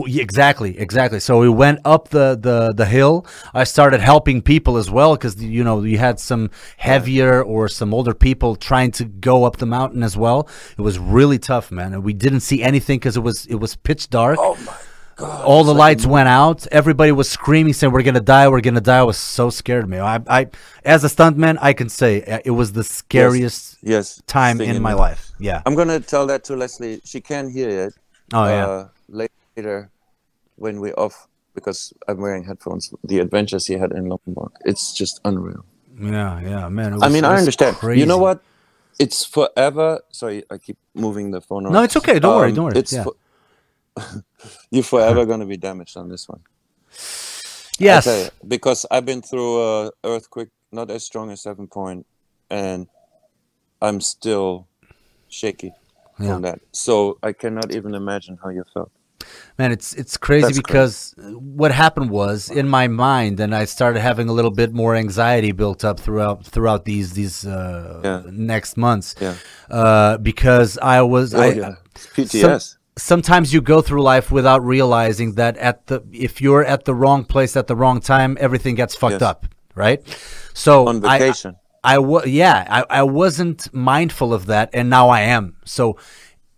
Exactly, exactly. So we went up the the the hill. I started helping people as well because you know you had some heavier or some older people trying to go up the mountain as well. It was really tough, man. And we didn't see anything because it was it was pitch dark. Oh my God. All the lights went out. Everybody was screaming, saying, "We're gonna die! We're gonna die!" I was so scared, man. I, I as a stuntman, I can say uh, it was the scariest Yes. time in my life. Yeah. I'm gonna tell that to Leslie. She can't hear it. Oh yeah. uh, later when we're off because I'm wearing headphones. The adventures he had in Lombok, it's just unreal. yeah, yeah, man. it I mean, I was understand. You know what? It's forever. Sorry, I keep moving the phone. Around. No, it's okay. Don't worry. Um, Don't worry. It's yeah. fo- you're forever gonna be damaged on this one. Yes. you, because I've been through a earthquake not as strong as seven point, and I'm still shaky Yeah. from that. So I cannot even imagine how you felt. Man, it's it's crazy That's because what happened was in my mind, and I started having a little bit more anxiety built up throughout throughout these these uh, Yeah. next months. Yeah. Uh, because I was Oh I, yeah, PTS. sometimes you go through life without realizing that at the if you're at the wrong place at the wrong time, everything gets fucked Yes. up, right? So on I- vacation. I was yeah, I, I wasn't mindful of that, and now I am. So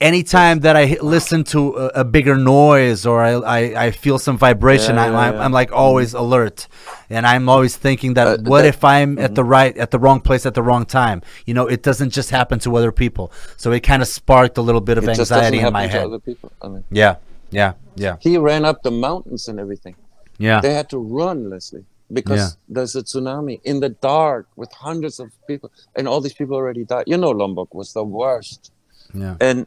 anytime that I listen to a, a bigger noise or I, I, I feel some vibration, Yeah, I'm, yeah, I'm, yeah. I'm like always alert, and I'm always thinking that Uh, what that- if I'm at the right at the wrong place at the wrong time? You know, it doesn't just happen to other people. So it kind of sparked a little bit of It anxiety in happen my to head. other people. I mean, Yeah, yeah, yeah, he ran up the mountains and everything. yeah. They had to run, Leslie, because there's a tsunami in the dark with hundreds of people, and all these people already died. You know, Lombok was the worst. Yeah. And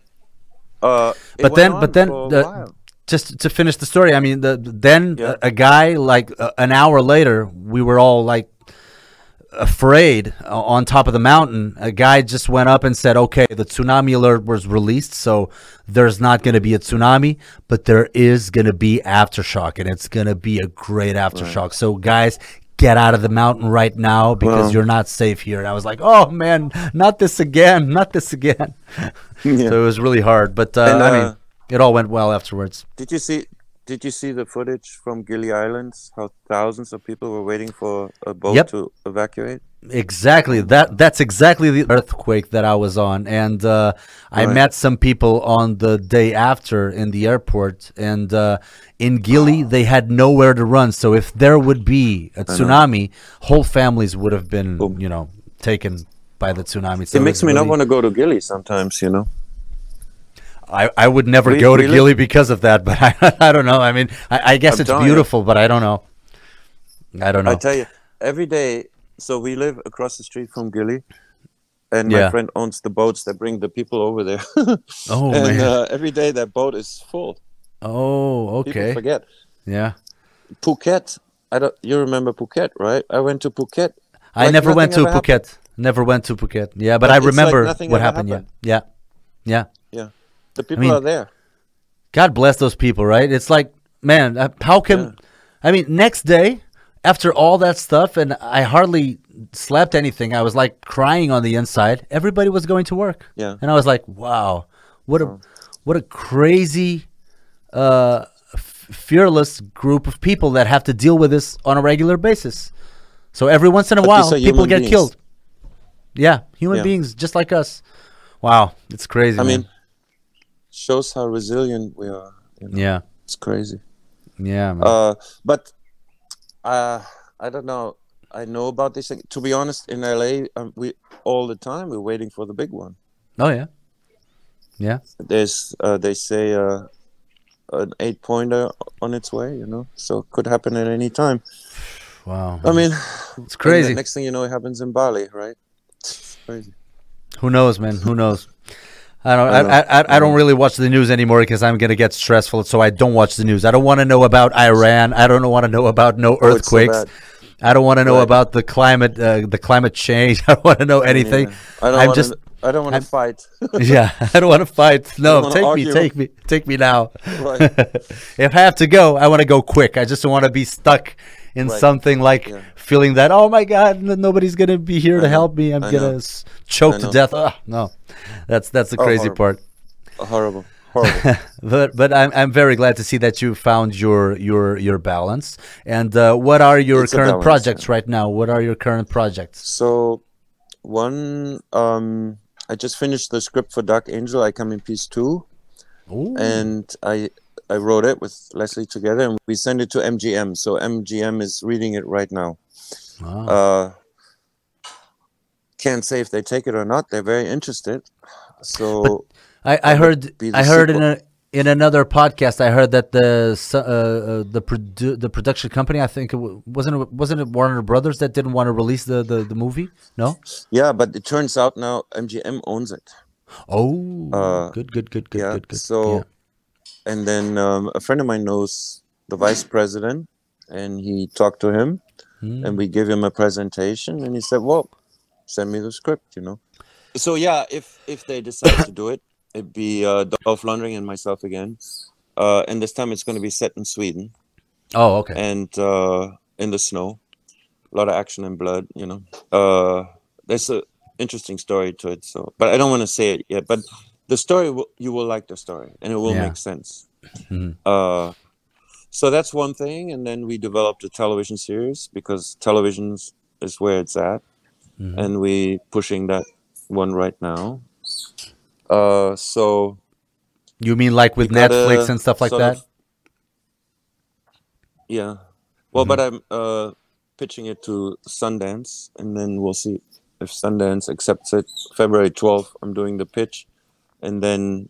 uh, But then- but then the- just to finish the story, I mean, the, then Yeah. a, a guy like uh, an hour later, we were all like afraid uh, on top of the mountain. A guy just went up and said, "Okay, the tsunami alert was released, so there's not going to be a tsunami, but there is going to be aftershock, and it's going to be a great aftershock. So, guys." Get out of the mountain right now because Well- you're not safe here. And I was like, "Oh man, not this again, not this again." Yeah. So it was really hard, but uh, And, I mean, uh, it all went well afterwards. Did you see? Did you see the footage from Gili Islands? How thousands of people were waiting for a boat Yep. to evacuate. Exactly. That that's exactly the earthquake that I was on, and uh, I Right. met some people on the day after in the airport, and uh, in Gili they had nowhere to run. So if there would be a tsunami, whole families would have been, Boom. you know, taken by the tsunami. So it makes it's me not want to go to Gili sometimes. You know. I, I would never We- go to live- Gili because of that, but I, I don't know. I mean, I, I guess I'm it's telling you. beautiful, but I don't know. I don't know. I tell you, every day. So we live across the street from Gili, and Yeah. my friend owns the boats that bring the people over there. oh and man. uh, every day that boat is full. oh okay. People forget Yeah. Phuket. I don't. You remember Phuket, right? I went to Phuket. I Like never went to ever happened. Phuket. Never went to Phuket. Yeah, but, But I it's like remember what happened. happened. Yeah. Yeah. Yeah. The people mean- are there. God bless those people, right? It's like, man, uh, how can Yeah. I mean, next day after all that stuff and I hardly slept anything. I was like crying on the inside. Everybody was going to work. Yeah. And I was like, wow. What a what a crazy uh fearless group of people that have to deal with this on a regular basis. So every once in a But while people get beings. killed. Yeah, human Yeah. beings just like us. Wow, it's crazy. I man. mean, shows how resilient we are. You know? yeah, It's crazy. yeah, man. Uh, but uh, I don't know. I know about this. thing. To be honest, in LA, um, we all the time we're waiting for the big one. oh yeah, yeah. There's, uh, they say, uh, an eight pointer on its way. You know, so it could happen at any time. Wow, I mean, it's crazy. next thing you know, it happens in Bali, right? It's crazy. Who knows, man? Who knows? I don't. I I. I, I, I don't really watch the news anymore because I'm gonna get stressful. So I don't watch the news. I don't want to know about Iran. I don't want to know about no Oh, so earthquakes. I don't want to know Right. about the climate, uh, the climate change. I don't want to know anything. Yeah. I don't I'm want just, to. I don't want to fight. yeah. I don't want to fight. No, wanna take me, take me, take me now. Right. if I have to go, I want to go quick. I just don't want to be stuck in Right. something like Yeah. feeling that oh my god, nobody's gonna be here to know. help me. I'm I gonna know. choke to death. No, that's that's the Oh, crazy horrible. part. horrible, horrible. But but I'm I'm very glad to see that you found your your your balance. And uh, what are your It's current balance, projects right now? What are your current projects? So, one, um, I just finished the script for Dark Angel. I Come in Peace two, Ooh. and I I wrote it with Leslie together, and we sent it to MGM. So MGM is reading it right now. Wow. Uh, can't say if they take it or not. They're very interested. So I, I heard I heard in a in another podcast I heard that the uh, uh, the produ- the production company I think it wasn't it, wasn't it Warner Brothers that didn't want to release the, the, the movie no yeah, but it turns out now MGM owns it. oh Uh, good good good good yeah. good good So, yeah. And then um, a friend of mine knows the vice president, and he talked to him, Hmm. and we gave him a presentation, and he said, "Well, send me the script," you know. So yeah, if if they decide to do it, it'd be uh, Dolph Lundgren and myself again, uh, and this time it's going to be set in Sweden oh okay and uh, in the snow. A lot of action and blood, you know. Uh, there's a interesting story to it, so but I don't want to say it yet. But the story, will, you will like the story, and it will Yeah. make sense. Mhm. Uh, so that's one thing, and then we developed a television series because television is where it's at, Mhm. and we pushing that one right now. Uh, so you mean like with gotta Netflix and stuff like that of- yeah. Well, Mm-hmm. but I'm uh, pitching it to Sundance, and then we'll see if Sundance accepts it. February 12th, I'm doing the pitch, and then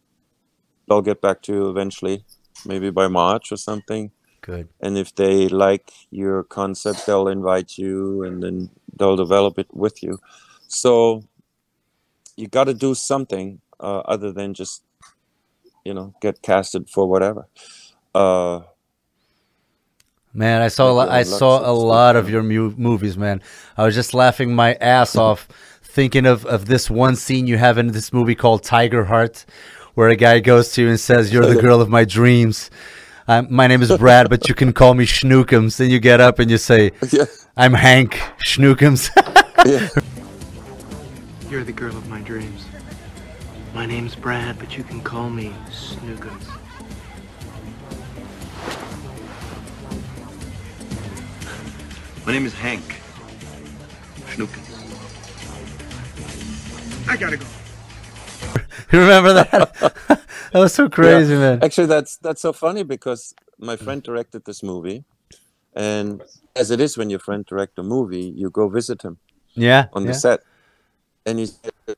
I'll get back to you eventually, maybe by March or something. good And if they like your concept, they'll invite you, and then they'll develop it with you. So you got to do something uh, other than just, you know, get casted for whatever. Uh, Man, I saw a lot, I saw of a lot of your mu- movies, man. I was just laughing my ass off thinking of, of this one scene you have in this movie called Tiger Heart, where a guy goes to you and says, "You're the girl of my dreams." Um, my name is Brad, but you can call me Schnookums. Then you get up and you say, yeah, "I'm Hank Schnookums." yeah. You're the girl of my dreams. My name's Brad, but you can call me Snookums. My name is Hank. Schnookens. I gotta go. you remember that? that was so crazy, Yeah. man. Actually, that's that's so funny because my friend directed this movie, and as it is when your friend direct a movie, you go visit him Yeah, on yeah. the set, and he said,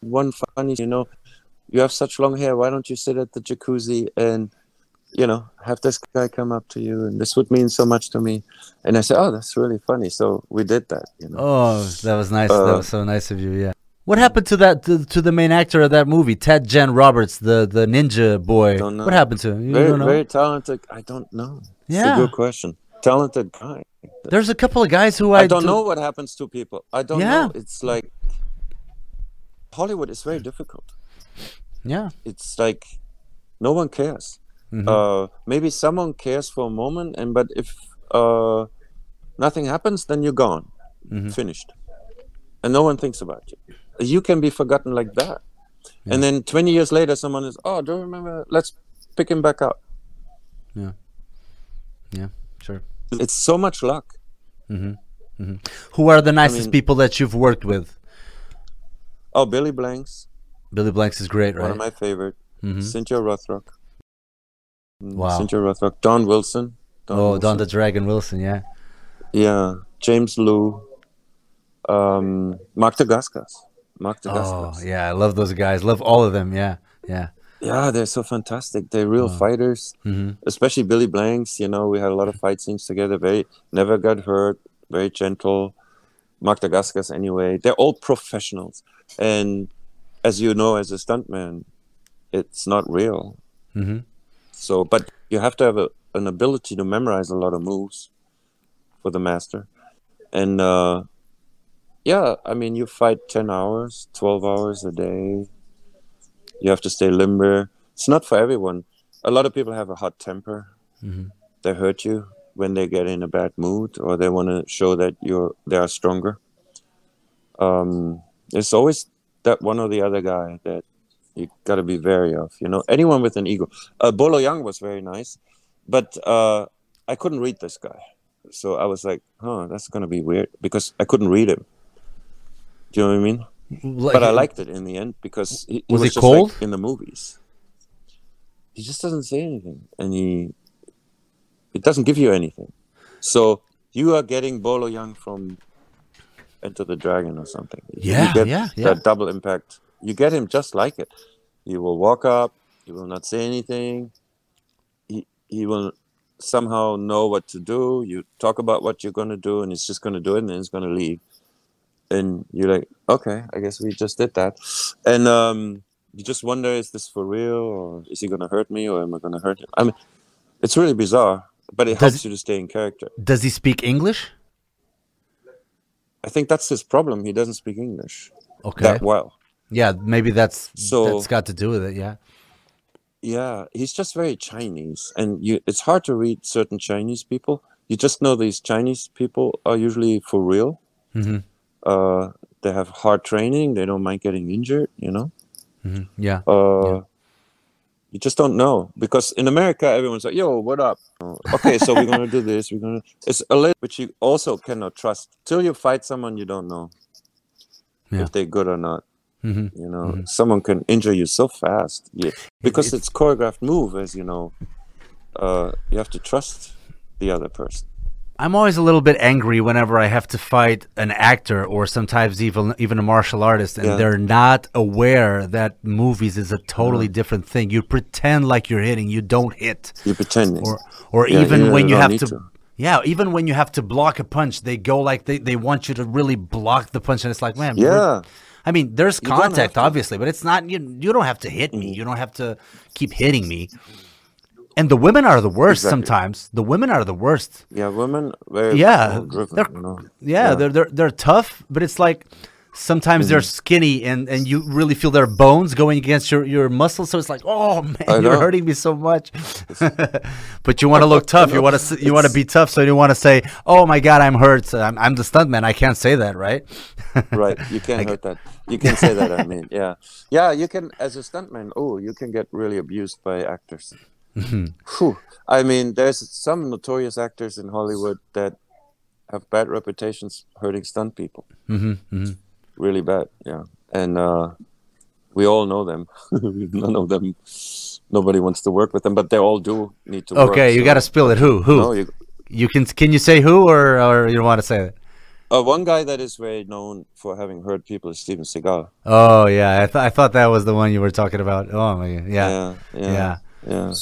"One funny, you know, you have such long hair. Why don't you sit at the jacuzzi and, you know, have this guy come up to you, and this would mean so much to me." And I said, "Oh, that's really funny." So we did that, you know. Oh, that was nice. that Uh, was so nice of you. Yeah. What happened to that to, to the main actor of that movie, Ted Jan Roberts, the the ninja boy? Don't know. What happened to him? You very, very talented. I don't know. It's Yeah. a good question. Talented guy. There's a couple of guys who I, I don't do- know what happens to people. I don't Yeah. know. It's like Hollywood is very difficult. Yeah. It's like no one cares. Mhm. Uh, maybe someone cares for a moment, and but if uh, nothing happens, then you're gone, Mhm. finished, and no one thinks about you. You can be forgotten like that, and then 20 years later, someone is, oh, do you remember? Let's pick him back up. Yeah. Yeah. Sure. It's so much luck. Who are the nicest mean- people that you've worked with? Oh, Billy Blanks, Billy Blanks is great, right? one of my favorite. Mhm. Cynthia Rothrock. Mm, Wow. Cynthia Rothrock. Don Wilson. Don oh, Wilson. Don the Dragon Wilson. Yeah. Yeah. James Lew. Um, Mark Dacascos. Mark Oh, yeah. I love those guys. Love all of them. Yeah. Yeah. yeah, they're so fantastic. They're real fighters. hmm Especially Billy Blanks. You know, we had a lot of fight scenes together. Very never got hurt. Very gentle. Mark Dacascos, anyway. They're all professionals. And as you know, as a stuntman, it's not real. hmm So, but you have to have a, an ability to memorize a lot of moves for the master. And uh, yeah, I mean, you fight 10 hours, 12 hours a day. You have to stay limber. It's not for everyone. A lot of people have a hot temper. Mhm. They hurt you when they get in a bad mood or they want to show that you're they are stronger. Um, there's always that one or the other guy that you got to be wary of. You know, anyone with an ego. Uh, Bolo Yeung was very nice, but uh, I couldn't read this guy, so I was like, "Huh, that's gonna be weird," because I couldn't read him. Do you know what I mean? But I liked it in the end because he, he Was was, he just cold? like in the movies. He just doesn't say anything, and he it doesn't give you anything. So you are getting Bolo Yeung from Enter the Dragon or something. Yeah, yeah, yeah. That double impact. You get him just like it. He will walk up. He will not say anything. He he will somehow know what to do. You talk about what you're gonna do, and he's just gonna do it, and then he's gonna leave. And you're like, okay, I guess we just did that. And um, you just wonder, is this for real, or is he gonna hurt me, or am I gonna hurt him? I mean, it's really bizarre, but it Does- helps you to stay in character. Does he speak English? I think that's his problem. He doesn't speak English Okay. that well. Yeah, maybe that's So- that's got to do with it. Yeah. Yeah, he's just very Chinese, and you. It's hard to read certain Chinese people. You just know these Chinese people are usually for real. hmm Uh, they have hard training. They don't mind getting injured. You know. hmm Yeah. Uh, You just don't know because in America everyone's like, "Yo, what up?" Okay, so we're gonna do this. We're gonna. It's a little, which you also cannot trust till you fight someone you don't know Yeah. if they're good or not. Hmm You know, someone can injure you so fast. Yeah, because it's- it's choreographed move, as you know. Uh, you have to trust the other person. I'm always a little bit angry whenever I have to fight an actor or sometimes even even a martial artist and Yeah. they're not aware that movies is a totally different thing. You pretend like you're hitting, you don't hit. You pretend. Or or Yeah, even when you have to, to. Yeah, even when you have to block a punch, they go like they, they want you to really block the punch and it's like, man, yeah, I mean, there's contact obviously, but it's not you you don't have to hit me. Mm. You don't have to keep hitting me. and the women are the worst Exactly. sometimes. The women are the worst. Yeah, women Yeah, driven, they're- you know. Yeah, they're they're they're tough, but it's like sometimes they're Mm-hmm. skinny and and you really feel their bones going against your your muscles. So it's like, oh man, you're hurting me so much. but you want to look tough. You want to you want to be tough. So you want to say, oh my god, I'm hurt. I'm, I'm the stuntman. I can't say that, right? right you can't hurt that you can say that i mean yeah yeah you can as a stuntman oh you can get really abused by actors Whew. i mean there's some notorious actors in hollywood that have bad reputations hurting stunt people mm-hmm, really bad yeah and uh we all know them none of them nobody wants to work with them but they all do need to work, Okay, you so- got to spill it. Who? Who? no, you, You can can you say who or or you don't want to say it? uh, one guy that is very known for having hurt people is Steven Seagal. Oh yeah, I thought I thought that was the one you were talking about. Oh my yeah. yeah, Yeah. yeah. yeah.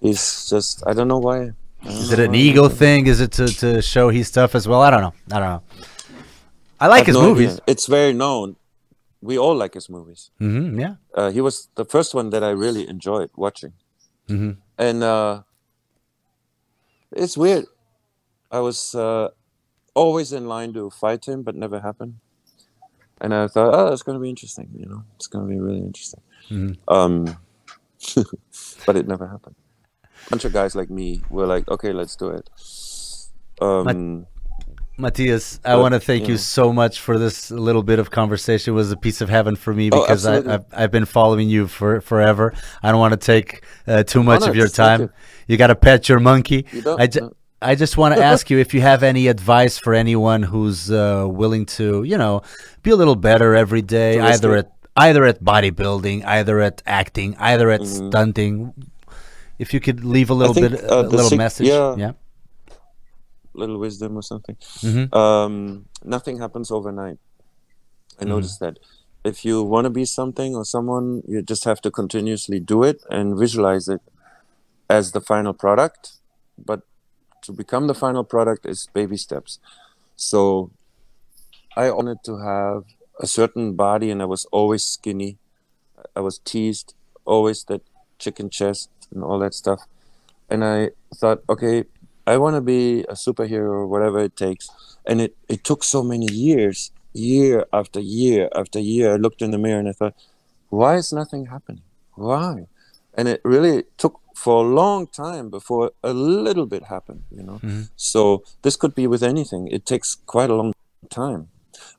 He's just I don't know why. Is it an ego thing? Is it to, to show he's tough as well? I don't know. I don't know. I like his no movies. idea. It's very known. We all like his movies. hmm yeah. Uh, he was the first one that I really enjoyed watching, hmm and uh, it's weird. I was uh, always in line to fight him, but never happened. And I thought, oh, it's going to be interesting. You know, it's going to be really interesting. Mhm. Um, but it never happened. A bunch of guys like me were like, okay, let's do it. Um, Matthias, I want to thank you you so much for this little bit of conversation. It was a piece of heaven for me Oh, because I, I've, I've been following you for forever. I don't want to take uh, too much of your time. you. You, got to pet your monkey. You I, ju- no. I just want to ask you if you have any advice for anyone who's uh, willing to, you know, be a little better every day, either at either at bodybuilding, either at acting, either at stunting. If you could leave a little think, bit, uh, a little message, yeah. yeah. Little wisdom or something. Mhm. Um, nothing happens overnight. I Mm-hmm. noticed that. If you want to be something or someone, you just have to continuously do it and visualize it as the final product. But to become the final product is baby steps. So I wanted to have a certain body, and I was always skinny. I was teased, always that chicken chest and all that stuff. And I thought, okay, I want to be a superhero or whatever it takes. And it, it took so many years, year after year after year. I looked in the mirror and I thought, why is nothing happening? Why? And it really took for a long time before a little bit happened, you know. Mm-hmm. So this could be with anything. It takes quite a long time.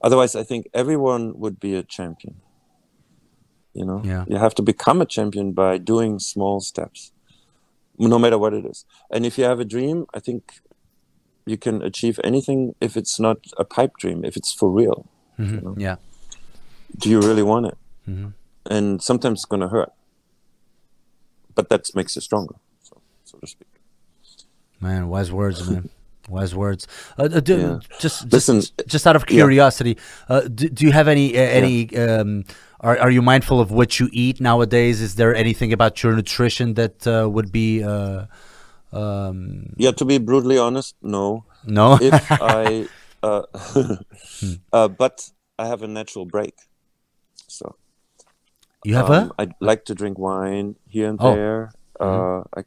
Otherwise, I think everyone would be a champion. You know, Yeah. you have to become a champion by doing small steps, no matter what it is. And if you have a dream, I think you can achieve anything if it's not a pipe dream, if it's for real. Mhm. Yeah. Do you really want it? Mhm. And sometimes it's going to hurt, but that makes you stronger, so, so to speak. Man, wise words, man. Wise words. Uh, uh, do, Yeah. Just, just, Listen, just out of yeah. curiosity, uh, do, do you have any, uh, any? Um, are, are you mindful of what you eat nowadays? Is there anything about your nutrition that uh, would be? Uh, um, Yeah, to be brutally honest, no. no. if I, uh, uh, but I have a natural break. So you have um, a. I like to drink wine here and Oh. there. Uh, I,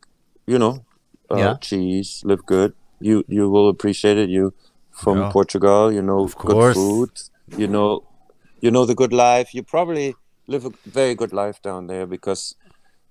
you know, uh, Yeah. cheese, live good. You you will appreciate it. You from Yeah. Portugal, you know Of course. good food. You know, you know the good life. You probably live a very good life down there because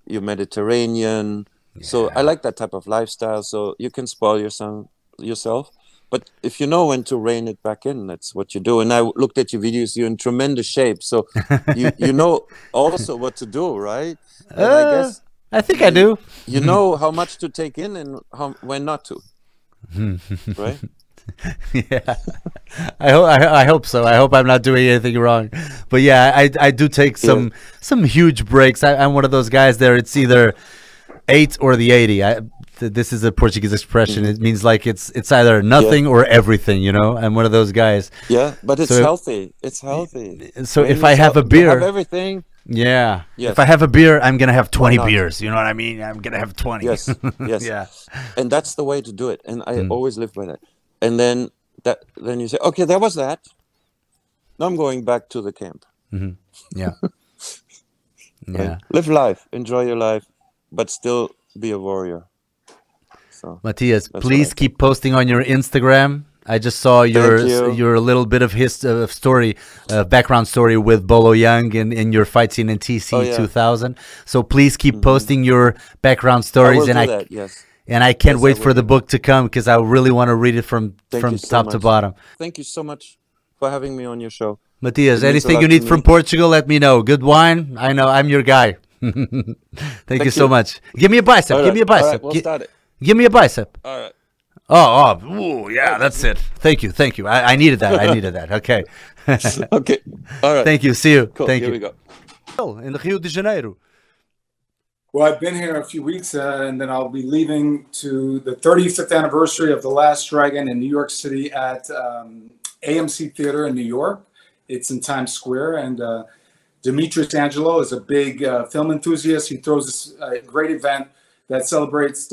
you're Mediterranean. So I like that type of lifestyle. So you can spoil yourself yourself. But if you know when to rein it back in, that's what you do. And I looked at your videos; you're in tremendous shape, so you you know also what to do, right? And I Uh, guess I think I do. you know how much to take in and how when not to, right? yeah, I hope I, I hope so. I hope I'm not doing anything wrong. But yeah, I I do take some some huge breaks. I, I'm one of those guys. There, it's either eight or the eighty. I, th- this is a Portuguese expression. It means like it's it's either nothing or everything. You know, I'm one of those guys. Yeah, but it's So- healthy. It's healthy. So Train if I have a beer, have everything. yeah. Yes. If I have a beer, I'm gonna have twenty beers. You know what I mean? I'm gonna have twenty. Yes, yes. yeah. and that's the way to do it. And I Mm. always live by that. And then that then you say, okay, that was that. Now I'm going back to the camp. Yeah. right? Yeah. Live life, enjoy your life, but still be a warrior. So Matthias, please keep posting on your Instagram. I just saw your you. your little bit of his uh, story, uh, background story with Bolo Yeung in, in your fight scene in TC Oh, yeah. Mm-hmm. 2000. So please keep posting your background I stories, will and do I that. Yes. And I can't Yes, I wait for the book to come because I really want to read it from Thank from so top to bottom. Thank you so much for having me on your show. Matthias, It means a anything you need from me. Portugal, let me know. Good wine, I know I'm your guy. Thank, you so you. much. Give me a bicep. Give me a bicep. right, we'll Gi- start it. give me a bicep. All right. Oh, oh, ooh, yeah, that's it. Thank you, thank you. I, I needed that. I needed that. Okay. Okay. All right. thank you. See you. Cool. Thank Here you. we go. In Rio de Janeiro. Well, I've been here a few weeks, uh, and then I'll be leaving to the 35th anniversary of The Last Dragon in New York City at um, AMC Theater in New York. It's in Times Square, and uh, Demetrius Angelo is a big uh, film enthusiast. He throws this uh, great event that celebrates